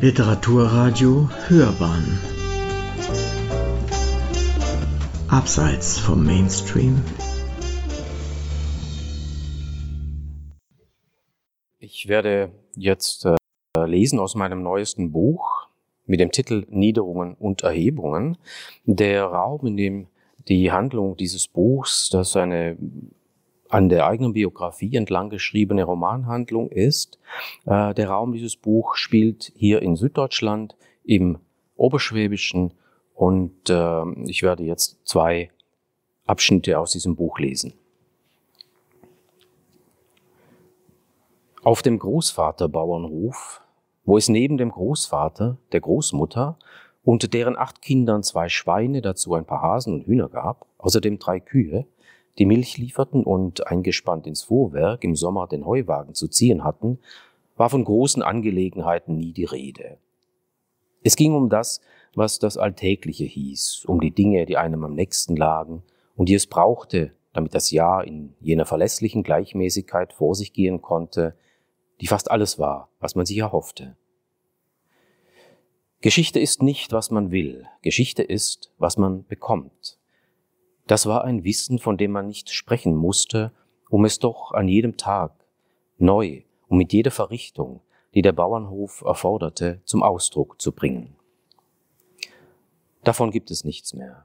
Literaturradio Hörbahn Abseits vom Mainstream Ich werde jetzt äh, lesen aus meinem neuesten Buch mit dem Titel Niederungen und Erhebungen. Der Raum, in dem die Handlung dieses Buchs, das eine an der eigenen Biografie entlang geschriebene Romanhandlung ist. Äh, der Raum dieses Buch spielt hier in Süddeutschland im Oberschwäbischen und äh, ich werde jetzt zwei Abschnitte aus diesem Buch lesen. Auf dem Großvaterbauernhof, wo es neben dem Großvater, der Großmutter und deren acht Kindern zwei Schweine, dazu ein paar Hasen und Hühner gab, außerdem drei Kühe, die Milch lieferten und eingespannt ins Fuhrwerk im Sommer den Heuwagen zu ziehen hatten, war von großen Angelegenheiten nie die Rede. Es ging um das, was das Alltägliche hieß, um die Dinge, die einem am nächsten lagen und die es brauchte, damit das Jahr in jener verlässlichen Gleichmäßigkeit vor sich gehen konnte, die fast alles war, was man sich erhoffte. Geschichte ist nicht, was man will, Geschichte ist, was man bekommt. Das war ein Wissen, von dem man nicht sprechen musste, um es doch an jedem Tag neu und mit jeder Verrichtung, die der Bauernhof erforderte, zum Ausdruck zu bringen. Davon gibt es nichts mehr.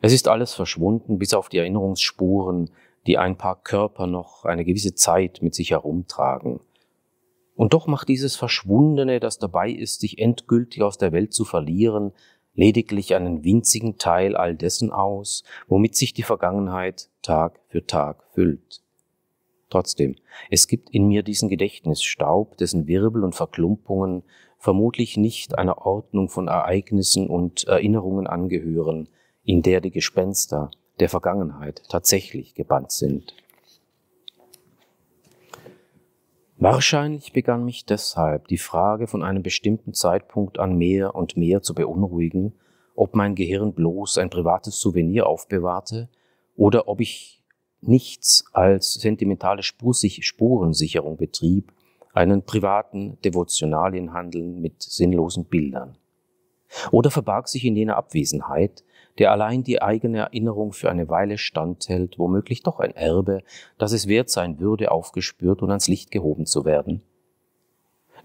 Es ist alles verschwunden, bis auf die Erinnerungsspuren, die ein paar Körper noch eine gewisse Zeit mit sich herumtragen. Und doch macht dieses Verschwundene, das dabei ist, sich endgültig aus der Welt zu verlieren, lediglich einen winzigen Teil all dessen aus, womit sich die Vergangenheit Tag für Tag füllt. Trotzdem, es gibt in mir diesen Gedächtnisstaub, dessen Wirbel und Verklumpungen vermutlich nicht einer Ordnung von Ereignissen und Erinnerungen angehören, in der die Gespenster der Vergangenheit tatsächlich gebannt sind. Wahrscheinlich begann mich deshalb die Frage von einem bestimmten Zeitpunkt an mehr und mehr zu beunruhigen, ob mein Gehirn bloß ein privates Souvenir aufbewahrte oder ob ich nichts als sentimentale Spurensicherung betrieb, einen privaten Devotionalienhandel mit sinnlosen Bildern. Oder verbarg sich in jener Abwesenheit der allein die eigene Erinnerung für eine Weile standhält, womöglich doch ein Erbe, das es wert sein würde, aufgespürt und ans Licht gehoben zu werden.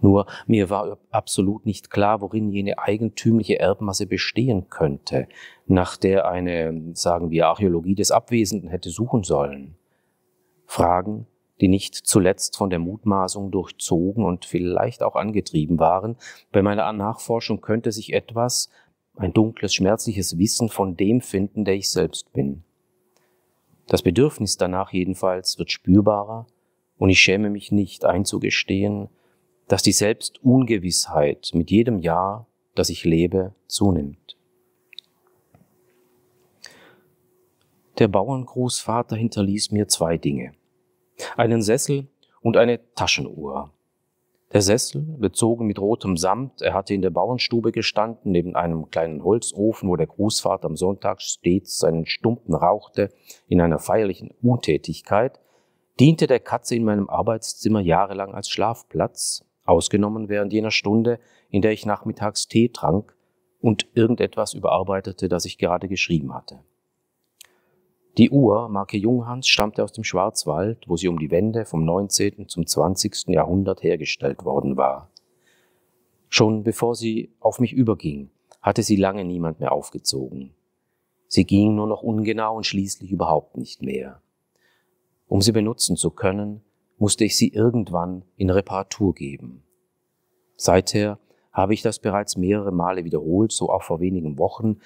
Nur mir war absolut nicht klar, worin jene eigentümliche Erbmasse bestehen könnte, nach der eine, sagen wir, Archäologie des Abwesenden hätte suchen sollen. Fragen, die nicht zuletzt von der Mutmaßung durchzogen und vielleicht auch angetrieben waren, bei meiner Nachforschung könnte sich etwas, ein dunkles, schmerzliches Wissen von dem finden, der ich selbst bin. Das Bedürfnis danach jedenfalls wird spürbarer und ich schäme mich nicht einzugestehen, dass die Selbstungewissheit mit jedem Jahr, das ich lebe, zunimmt. Der Bauerngroßvater hinterließ mir zwei Dinge. Einen Sessel und eine Taschenuhr. Der Sessel, bezogen mit rotem Samt, er hatte in der Bauernstube gestanden, neben einem kleinen Holzofen, wo der Großvater am Sonntag stets seinen Stumpen rauchte, in einer feierlichen Untätigkeit, diente der Katze in meinem Arbeitszimmer jahrelang als Schlafplatz, ausgenommen während jener Stunde, in der ich nachmittags Tee trank und irgendetwas überarbeitete, das ich gerade geschrieben hatte. Die Uhr, Marke Junghans, stammte aus dem Schwarzwald, wo sie um die Wende vom 19. zum 20. Jahrhundert hergestellt worden war. Schon bevor sie auf mich überging, hatte sie lange niemand mehr aufgezogen. Sie ging nur noch ungenau und schließlich überhaupt nicht mehr. Um sie benutzen zu können, musste ich sie irgendwann in Reparatur geben. Seither habe ich das bereits mehrere Male wiederholt, so auch vor wenigen Wochen.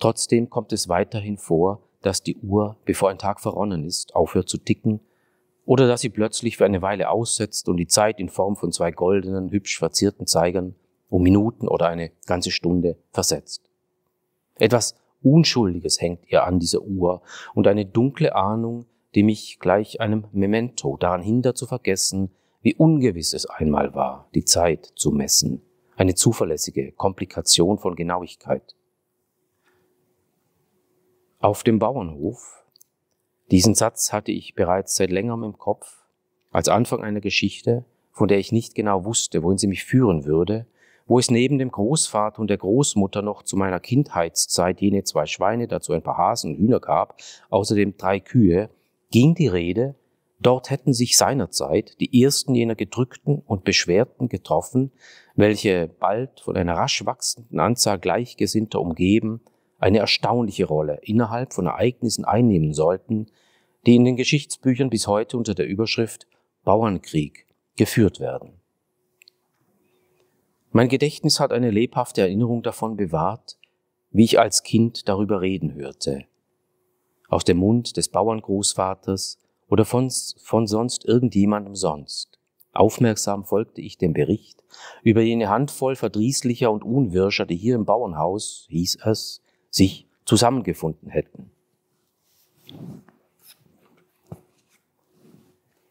Trotzdem kommt es weiterhin vor, dass die Uhr, bevor ein Tag verronnen ist, aufhört zu ticken oder dass sie plötzlich für eine Weile aussetzt und die Zeit in Form von zwei goldenen, hübsch verzierten Zeigern um Minuten oder eine ganze Stunde versetzt. Etwas Unschuldiges hängt ihr an dieser Uhr und eine dunkle Ahnung, die mich gleich einem Memento daran hindert zu vergessen, wie ungewiss es einmal war, die Zeit zu messen. Eine zuverlässige Komplikation von Genauigkeit auf dem Bauernhof. Diesen Satz hatte ich bereits seit längerem im Kopf, als Anfang einer Geschichte, von der ich nicht genau wusste, wohin sie mich führen würde, wo es neben dem Großvater und der Großmutter noch zu meiner Kindheitszeit jene zwei Schweine, dazu ein paar Hasen und Hühner gab, außerdem drei Kühe, ging die Rede, dort hätten sich seinerzeit die ersten jener Gedrückten und Beschwerten getroffen, welche bald von einer rasch wachsenden Anzahl Gleichgesinnter umgeben, eine erstaunliche Rolle innerhalb von Ereignissen einnehmen sollten, die in den Geschichtsbüchern bis heute unter der Überschrift Bauernkrieg geführt werden. Mein Gedächtnis hat eine lebhafte Erinnerung davon bewahrt, wie ich als Kind darüber reden hörte. Aus dem Mund des Bauerngroßvaters oder von, von sonst irgendjemandem sonst. Aufmerksam folgte ich dem Bericht über jene Handvoll Verdrießlicher und Unwirscher, die hier im Bauernhaus, hieß es, sich zusammengefunden hätten.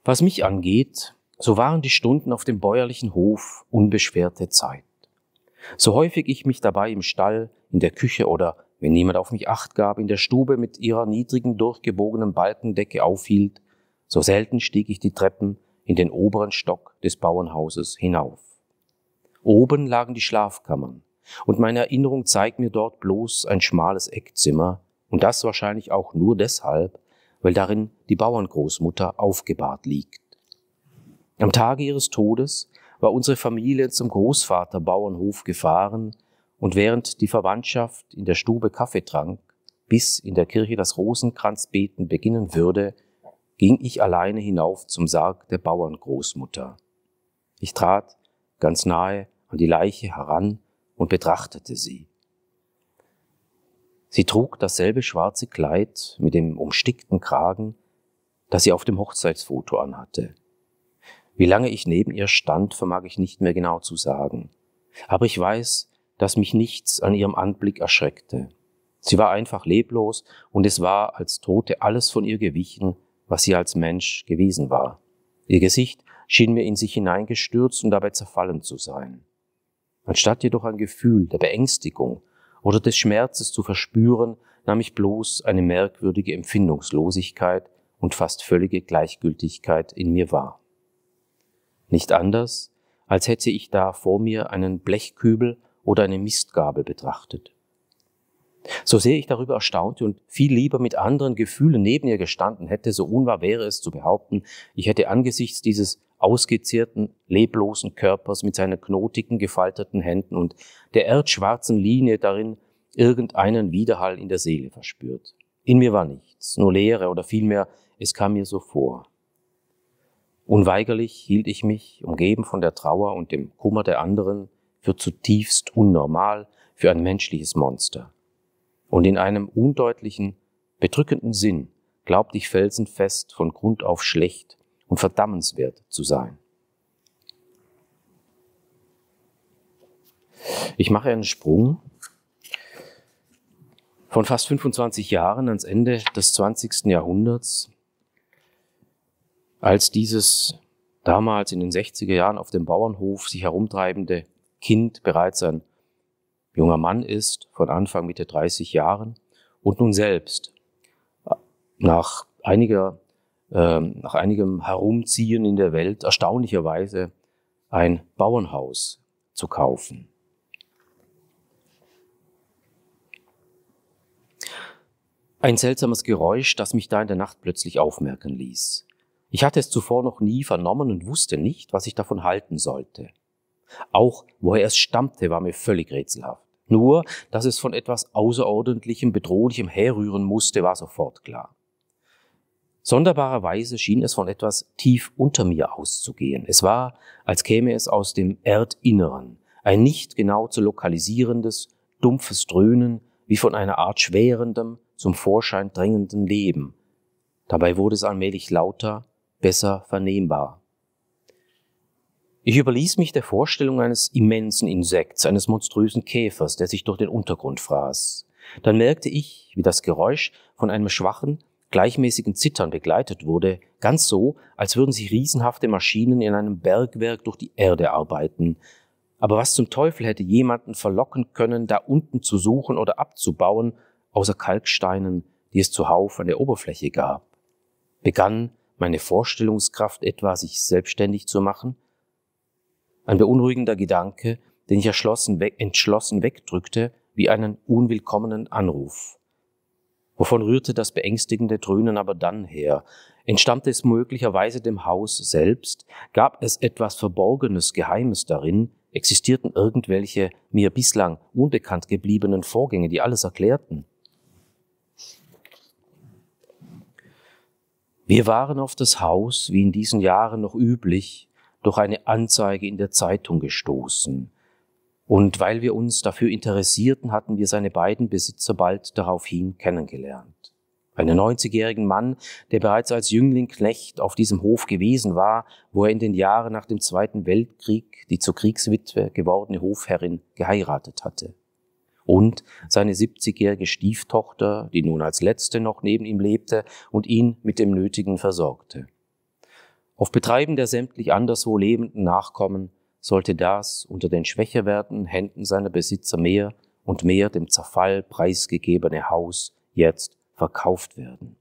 Was mich angeht, so waren die Stunden auf dem bäuerlichen Hof unbeschwerte Zeit. So häufig ich mich dabei im Stall, in der Küche oder, wenn niemand auf mich acht gab, in der Stube mit ihrer niedrigen, durchgebogenen Balkendecke aufhielt, so selten stieg ich die Treppen in den oberen Stock des Bauernhauses hinauf. Oben lagen die Schlafkammern, und meine Erinnerung zeigt mir dort bloß ein schmales Eckzimmer, und das wahrscheinlich auch nur deshalb, weil darin die Bauerngroßmutter aufgebahrt liegt. Am Tage ihres Todes war unsere Familie zum Großvaterbauernhof gefahren und während die Verwandtschaft in der Stube Kaffee trank, bis in der Kirche das Rosenkranzbeten beginnen würde, ging ich alleine hinauf zum Sarg der Bauerngroßmutter. Ich trat ganz nahe an die Leiche heran und betrachtete sie. Sie trug dasselbe schwarze Kleid mit dem umstickten Kragen, das sie auf dem Hochzeitsfoto anhatte. Wie lange ich neben ihr stand, vermag ich nicht mehr genau zu sagen. Aber ich weiß, dass mich nichts an ihrem Anblick erschreckte. Sie war einfach leblos und es war als Tote alles von ihr gewichen, was sie als Mensch gewesen war. Ihr Gesicht schien mir in sich hineingestürzt und dabei zerfallen zu sein. Anstatt jedoch ein Gefühl der Beängstigung oder des Schmerzes zu verspüren, nahm ich bloß eine merkwürdige Empfindungslosigkeit und fast völlige Gleichgültigkeit in mir wahr. Nicht anders, als hätte ich da vor mir einen Blechkübel oder eine Mistgabel betrachtet. So sehr ich darüber erstaunte und viel lieber mit anderen Gefühlen neben ihr gestanden hätte, so unwahr wäre es zu behaupten, ich hätte angesichts dieses ausgezehrten, leblosen Körpers mit seinen knotigen, gefalteten Händen und der erdschwarzen Linie darin irgendeinen Widerhall in der Seele verspürt. In mir war nichts, nur Leere oder vielmehr, es kam mir so vor. Unweigerlich hielt ich mich, umgeben von der Trauer und dem Kummer der anderen, für zutiefst unnormal, für ein menschliches Monster. Und in einem undeutlichen, bedrückenden Sinn glaubte ich felsenfest von Grund auf schlecht und verdammenswert zu sein. Ich mache einen Sprung von fast 25 Jahren ans Ende des 20. Jahrhunderts als dieses damals in den 60er Jahren auf dem Bauernhof sich herumtreibende Kind bereits ein junger Mann ist, von Anfang Mitte 30 Jahren, und nun selbst nach einiger, äh, nach einigem Herumziehen in der Welt erstaunlicherweise ein Bauernhaus zu kaufen. Ein seltsames Geräusch, das mich da in der Nacht plötzlich aufmerken ließ. Ich hatte es zuvor noch nie vernommen und wusste nicht, was ich davon halten sollte. Auch woher es stammte, war mir völlig rätselhaft. Nur, dass es von etwas Außerordentlichem, Bedrohlichem herrühren musste, war sofort klar. Sonderbarerweise schien es von etwas tief unter mir auszugehen. Es war, als käme es aus dem Erdinneren, ein nicht genau zu lokalisierendes, dumpfes Dröhnen, wie von einer Art schwerendem, zum Vorschein drängenden Leben. Dabei wurde es allmählich lauter, besser vernehmbar. Ich überließ mich der Vorstellung eines immensen Insekts, eines monströsen Käfers, der sich durch den Untergrund fraß. Dann merkte ich, wie das Geräusch von einem schwachen, gleichmäßigen Zittern begleitet wurde, ganz so, als würden sich riesenhafte Maschinen in einem Bergwerk durch die Erde arbeiten. Aber was zum Teufel hätte jemanden verlocken können, da unten zu suchen oder abzubauen, außer Kalksteinen, die es zuhauf an der Oberfläche gab? Begann meine Vorstellungskraft etwa, sich selbstständig zu machen? Ein beunruhigender Gedanke, den ich entschlossen, weg, entschlossen wegdrückte, wie einen unwillkommenen Anruf. Wovon rührte das beängstigende Dröhnen aber dann her? Entstammte es möglicherweise dem Haus selbst? Gab es etwas Verborgenes, Geheimes darin? Existierten irgendwelche mir bislang unbekannt gebliebenen Vorgänge, die alles erklärten? Wir waren auf das Haus, wie in diesen Jahren noch üblich, durch eine Anzeige in der Zeitung gestoßen. Und weil wir uns dafür interessierten, hatten wir seine beiden Besitzer bald daraufhin kennengelernt. Einen 90-jährigen Mann, der bereits als Jüngling Knecht auf diesem Hof gewesen war, wo er in den Jahren nach dem Zweiten Weltkrieg die zur Kriegswitwe gewordene Hofherrin geheiratet hatte und seine 70-jährige Stieftochter, die nun als letzte noch neben ihm lebte und ihn mit dem Nötigen versorgte. Auf Betreiben der sämtlich anderswo lebenden Nachkommen sollte das unter den schwächer werdenden Händen seiner Besitzer mehr und mehr dem Zerfall preisgegebene Haus jetzt verkauft werden.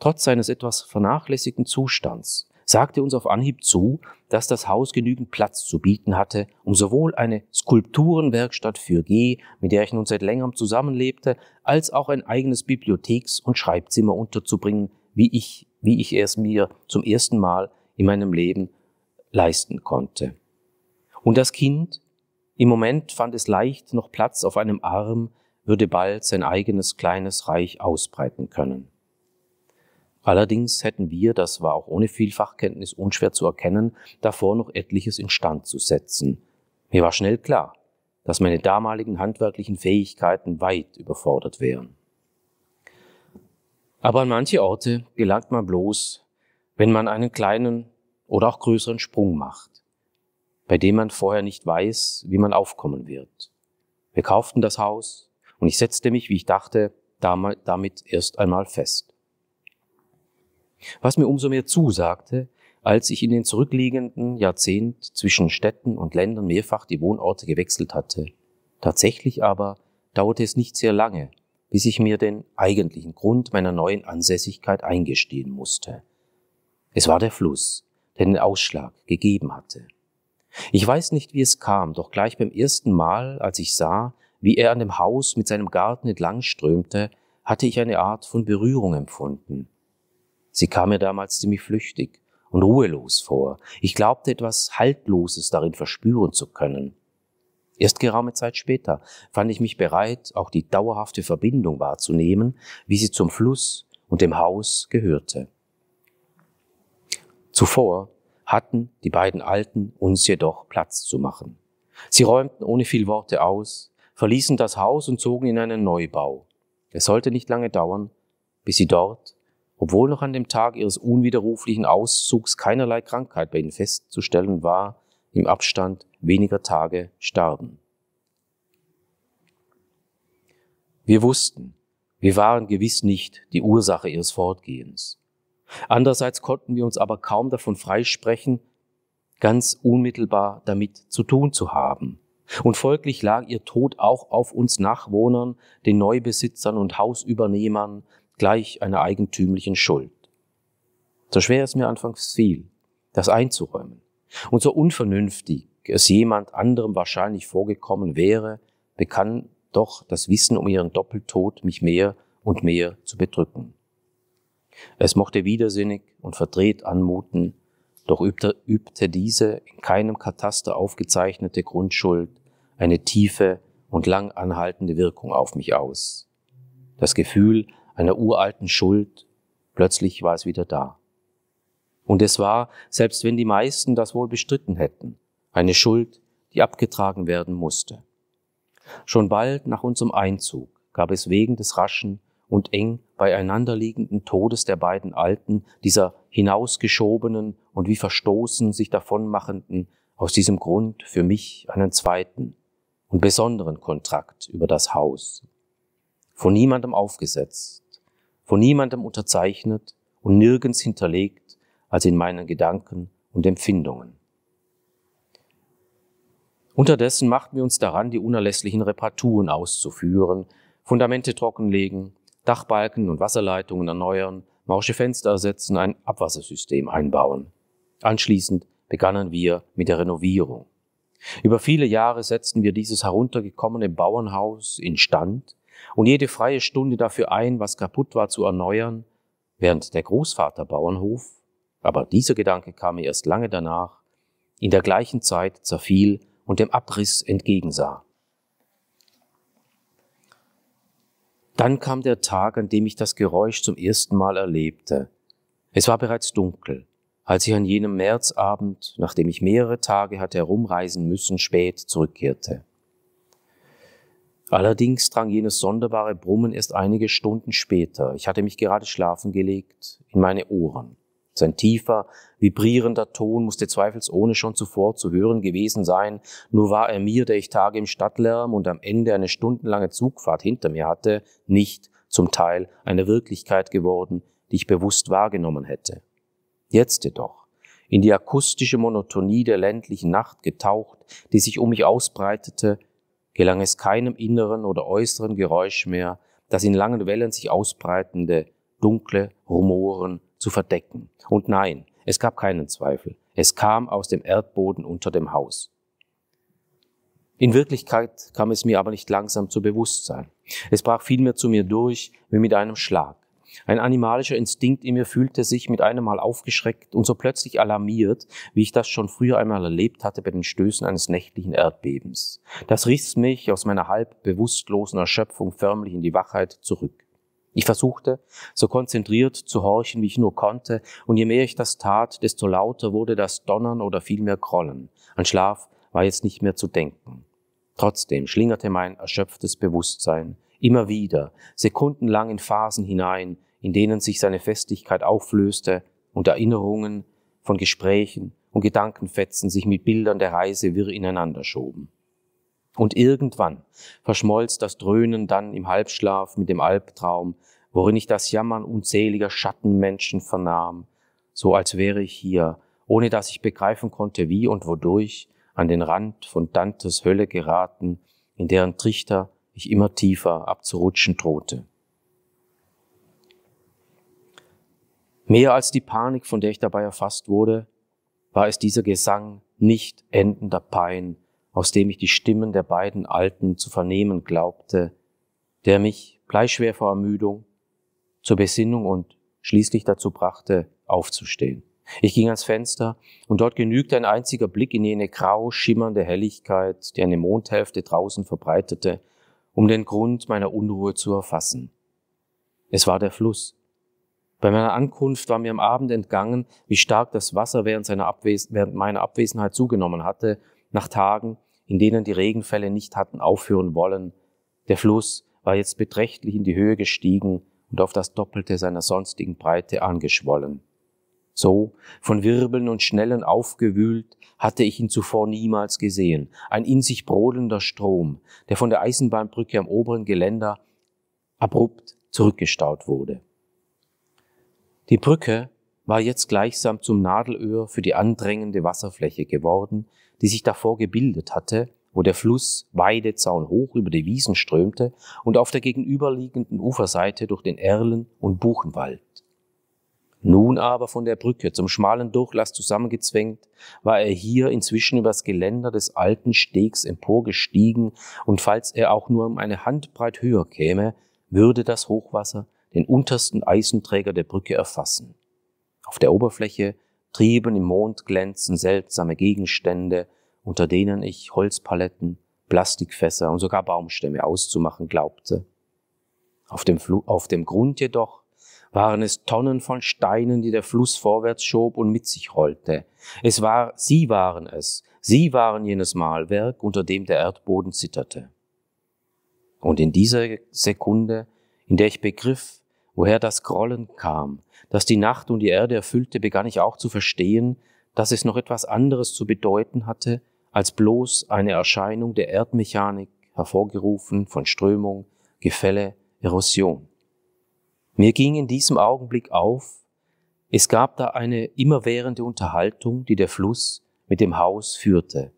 Trotz seines etwas vernachlässigten Zustands sagte uns auf Anhieb zu, dass das Haus genügend Platz zu bieten hatte, um sowohl eine Skulpturenwerkstatt für G, mit der ich nun seit längerem zusammenlebte, als auch ein eigenes Bibliotheks- und Schreibzimmer unterzubringen, wie ich, wie ich es mir zum ersten Mal in meinem Leben leisten konnte. Und das Kind, im Moment fand es leicht noch Platz auf einem Arm, würde bald sein eigenes kleines Reich ausbreiten können. Allerdings hätten wir, das war auch ohne viel Fachkenntnis unschwer zu erkennen, davor noch etliches instand zu setzen. Mir war schnell klar, dass meine damaligen handwerklichen Fähigkeiten weit überfordert wären. Aber an manche Orte gelangt man bloß, wenn man einen kleinen oder auch größeren Sprung macht, bei dem man vorher nicht weiß, wie man aufkommen wird. Wir kauften das Haus und ich setzte mich, wie ich dachte, damit erst einmal fest was mir umso mehr zusagte, als ich in den zurückliegenden Jahrzehnt zwischen Städten und Ländern mehrfach die Wohnorte gewechselt hatte. Tatsächlich aber dauerte es nicht sehr lange, bis ich mir den eigentlichen Grund meiner neuen Ansässigkeit eingestehen musste. Es war der Fluss, der den Ausschlag gegeben hatte. Ich weiß nicht, wie es kam, doch gleich beim ersten Mal, als ich sah, wie er an dem Haus mit seinem Garten entlang strömte, hatte ich eine Art von Berührung empfunden. Sie kam mir damals ziemlich flüchtig und ruhelos vor. Ich glaubte etwas Haltloses darin verspüren zu können. Erst geraume Zeit später fand ich mich bereit, auch die dauerhafte Verbindung wahrzunehmen, wie sie zum Fluss und dem Haus gehörte. Zuvor hatten die beiden Alten uns jedoch Platz zu machen. Sie räumten ohne viel Worte aus, verließen das Haus und zogen in einen Neubau. Es sollte nicht lange dauern, bis sie dort obwohl noch an dem Tag ihres unwiderruflichen Auszugs keinerlei Krankheit bei ihnen festzustellen war, im Abstand weniger Tage starben. Wir wussten, wir waren gewiss nicht die Ursache ihres Fortgehens. Andererseits konnten wir uns aber kaum davon freisprechen, ganz unmittelbar damit zu tun zu haben. Und folglich lag ihr Tod auch auf uns Nachwohnern, den Neubesitzern und Hausübernehmern, gleich einer eigentümlichen Schuld. So schwer es mir anfangs fiel, das einzuräumen, und so unvernünftig es jemand anderem wahrscheinlich vorgekommen wäre, begann doch das Wissen um ihren Doppeltod mich mehr und mehr zu bedrücken. Es mochte widersinnig und verdreht anmuten, doch übte, übte diese in keinem Kataster aufgezeichnete Grundschuld eine tiefe und lang anhaltende Wirkung auf mich aus. Das Gefühl einer uralten Schuld, plötzlich war es wieder da. Und es war, selbst wenn die meisten das wohl bestritten hätten, eine Schuld, die abgetragen werden musste. Schon bald nach unserem Einzug gab es wegen des raschen und eng beieinanderliegenden Todes der beiden Alten, dieser hinausgeschobenen und wie verstoßen sich davonmachenden, aus diesem Grund für mich einen zweiten und besonderen Kontrakt über das Haus. Von niemandem aufgesetzt, von niemandem unterzeichnet und nirgends hinterlegt als in meinen Gedanken und Empfindungen. Unterdessen machten wir uns daran, die unerlässlichen Reparaturen auszuführen, Fundamente trockenlegen, Dachbalken und Wasserleitungen erneuern, morsche Fenster ersetzen, ein Abwassersystem einbauen. Anschließend begannen wir mit der Renovierung. Über viele Jahre setzten wir dieses heruntergekommene Bauernhaus instand und jede freie Stunde dafür ein, was kaputt war, zu erneuern, während der Großvater Bauernhof, aber dieser Gedanke kam mir erst lange danach, in der gleichen Zeit zerfiel und dem Abriss entgegensah. Dann kam der Tag, an dem ich das Geräusch zum ersten Mal erlebte. Es war bereits dunkel, als ich an jenem Märzabend, nachdem ich mehrere Tage hatte herumreisen müssen, spät zurückkehrte. Allerdings drang jenes sonderbare Brummen erst einige Stunden später. Ich hatte mich gerade schlafen gelegt in meine Ohren. Sein tiefer, vibrierender Ton musste zweifelsohne schon zuvor zu hören gewesen sein, nur war er mir, der ich Tage im Stadtlärm und am Ende eine stundenlange Zugfahrt hinter mir hatte, nicht zum Teil eine Wirklichkeit geworden, die ich bewusst wahrgenommen hätte. Jetzt jedoch, in die akustische Monotonie der ländlichen Nacht getaucht, die sich um mich ausbreitete, gelang es keinem inneren oder äußeren Geräusch mehr, das in langen Wellen sich ausbreitende, dunkle Rumoren zu verdecken. Und nein, es gab keinen Zweifel. Es kam aus dem Erdboden unter dem Haus. In Wirklichkeit kam es mir aber nicht langsam zu Bewusstsein. Es brach vielmehr zu mir durch wie mit einem Schlag. Ein animalischer Instinkt in mir fühlte sich mit einem Mal aufgeschreckt und so plötzlich alarmiert, wie ich das schon früher einmal erlebt hatte bei den Stößen eines nächtlichen Erdbebens. Das riss mich aus meiner halb bewusstlosen Erschöpfung förmlich in die Wachheit zurück. Ich versuchte, so konzentriert zu horchen, wie ich nur konnte, und je mehr ich das tat, desto lauter wurde das Donnern oder vielmehr Krollen. An Schlaf war jetzt nicht mehr zu denken. Trotzdem schlingerte mein erschöpftes Bewusstsein immer wieder, sekundenlang in Phasen hinein, in denen sich seine Festigkeit auflöste und Erinnerungen von Gesprächen und Gedankenfetzen sich mit Bildern der Reise wirr ineinander schoben. Und irgendwann verschmolz das Dröhnen dann im Halbschlaf mit dem Albtraum, worin ich das Jammern unzähliger Schattenmenschen vernahm, so als wäre ich hier, ohne dass ich begreifen konnte, wie und wodurch, an den Rand von Dantes Hölle geraten, in deren Trichter ich immer tiefer abzurutschen drohte. Mehr als die Panik, von der ich dabei erfasst wurde, war es dieser Gesang nicht endender Pein, aus dem ich die Stimmen der beiden Alten zu vernehmen glaubte, der mich, bleischwer vor Ermüdung, zur Besinnung und schließlich dazu brachte, aufzustehen. Ich ging ans Fenster und dort genügte ein einziger Blick in jene grau schimmernde Helligkeit, die eine Mondhälfte draußen verbreitete, um den Grund meiner Unruhe zu erfassen. Es war der Fluss. Bei meiner Ankunft war mir am Abend entgangen, wie stark das Wasser während, seiner Abwes während meiner Abwesenheit zugenommen hatte, nach Tagen, in denen die Regenfälle nicht hatten aufhören wollen. Der Fluss war jetzt beträchtlich in die Höhe gestiegen und auf das Doppelte seiner sonstigen Breite angeschwollen. So, von Wirbeln und Schnellen aufgewühlt, hatte ich ihn zuvor niemals gesehen. Ein in sich brodelnder Strom, der von der Eisenbahnbrücke am oberen Geländer abrupt zurückgestaut wurde. Die Brücke war jetzt gleichsam zum Nadelöhr für die andrängende Wasserfläche geworden, die sich davor gebildet hatte, wo der Fluss Weidezaun hoch über die Wiesen strömte und auf der gegenüberliegenden Uferseite durch den Erlen- und Buchenwald. Nun aber von der Brücke zum schmalen Durchlass zusammengezwängt, war er hier inzwischen übers Geländer des alten Stegs emporgestiegen, und falls er auch nur um eine Handbreit höher käme, würde das Hochwasser den untersten Eisenträger der Brücke erfassen. Auf der Oberfläche trieben im Mondglänzen seltsame Gegenstände, unter denen ich Holzpaletten, Plastikfässer und sogar Baumstämme auszumachen glaubte. Auf dem, Fl auf dem Grund jedoch waren es Tonnen von Steinen, die der Fluss vorwärts schob und mit sich rollte. Es war, sie waren es, sie waren jenes Malwerk, unter dem der Erdboden zitterte. Und in dieser Sekunde, in der ich begriff, woher das Grollen kam, das die Nacht und die Erde erfüllte, begann ich auch zu verstehen, dass es noch etwas anderes zu bedeuten hatte, als bloß eine Erscheinung der Erdmechanik, hervorgerufen von Strömung, Gefälle, Erosion. Mir ging in diesem Augenblick auf, es gab da eine immerwährende Unterhaltung, die der Fluss mit dem Haus führte.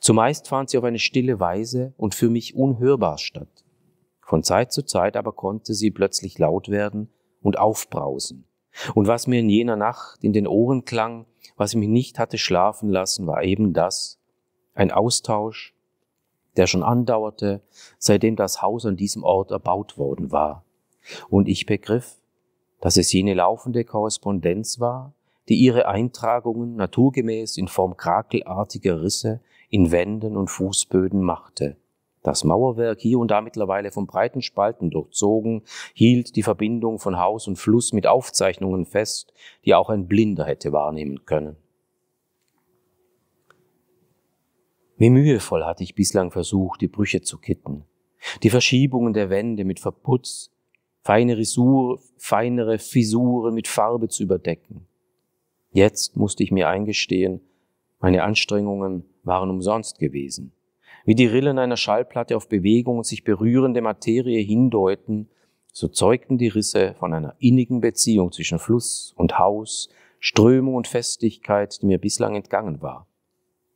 Zumeist fand sie auf eine stille Weise und für mich unhörbar statt. Von Zeit zu Zeit aber konnte sie plötzlich laut werden und aufbrausen. Und was mir in jener Nacht in den Ohren klang, was mich nicht hatte schlafen lassen, war eben das, Ein Austausch, der schon andauerte, seitdem das Haus an diesem Ort erbaut worden war. Und ich begriff, dass es jene laufende Korrespondenz war, die ihre Eintragungen naturgemäß in Form krakelartiger Risse in Wänden und Fußböden machte. Das Mauerwerk, hier und da mittlerweile von breiten Spalten durchzogen, hielt die Verbindung von Haus und Fluss mit Aufzeichnungen fest, die auch ein Blinder hätte wahrnehmen können. Wie mühevoll hatte ich bislang versucht, die Brüche zu kitten, die Verschiebungen der Wände mit Verputz, feine Risur, feinere Fisuren mit Farbe zu überdecken. Jetzt musste ich mir eingestehen, meine Anstrengungen waren umsonst gewesen. Wie die Rillen einer Schallplatte auf Bewegung und sich berührende Materie hindeuten, so zeugten die Risse von einer innigen Beziehung zwischen Fluss und Haus, Strömung und Festigkeit, die mir bislang entgangen war.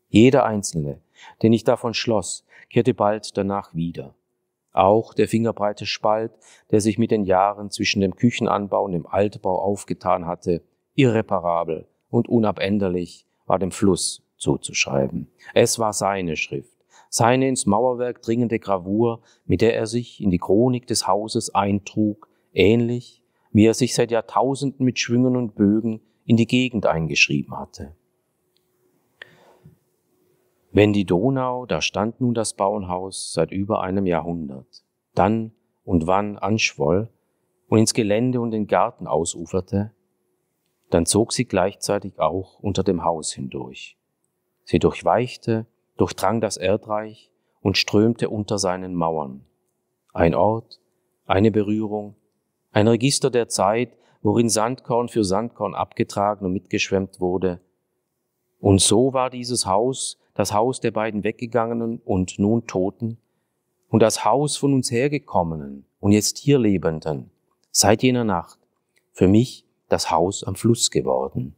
Jeder einzelne, den ich davon schloss, kehrte bald danach wieder. Auch der fingerbreite Spalt, der sich mit den Jahren zwischen dem Küchenanbau und dem Altbau aufgetan hatte, irreparabel und unabänderlich, war dem Fluss zuzuschreiben. Es war seine Schrift, seine ins Mauerwerk dringende Gravur, mit der er sich in die Chronik des Hauses eintrug, ähnlich wie er sich seit Jahrtausenden mit Schwüngen und Bögen in die Gegend eingeschrieben hatte. Wenn die Donau, da stand nun das Bauernhaus seit über einem Jahrhundert, dann und wann anschwoll und ins Gelände und den Garten ausuferte, dann zog sie gleichzeitig auch unter dem Haus hindurch. Sie durchweichte, durchdrang das Erdreich und strömte unter seinen Mauern. Ein Ort, eine Berührung, ein Register der Zeit, worin Sandkorn für Sandkorn abgetragen und mitgeschwemmt wurde. Und so war dieses Haus das Haus der beiden Weggegangenen und nun Toten und das Haus von uns hergekommenen und jetzt hier Lebenden, seit jener Nacht, für mich das Haus am Fluss geworden.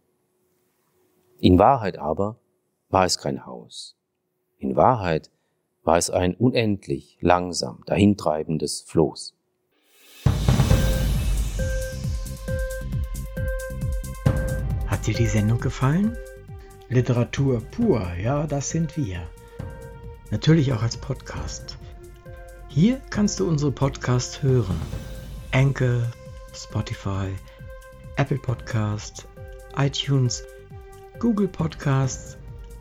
In Wahrheit aber war es kein Haus. In Wahrheit war es ein unendlich langsam dahintreibendes Floß. Hat dir die Sendung gefallen? Literatur pur, ja, das sind wir. Natürlich auch als Podcast. Hier kannst du unsere Podcasts hören. Anchor, Spotify, Apple Podcasts, iTunes, Google Podcasts,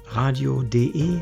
radio.de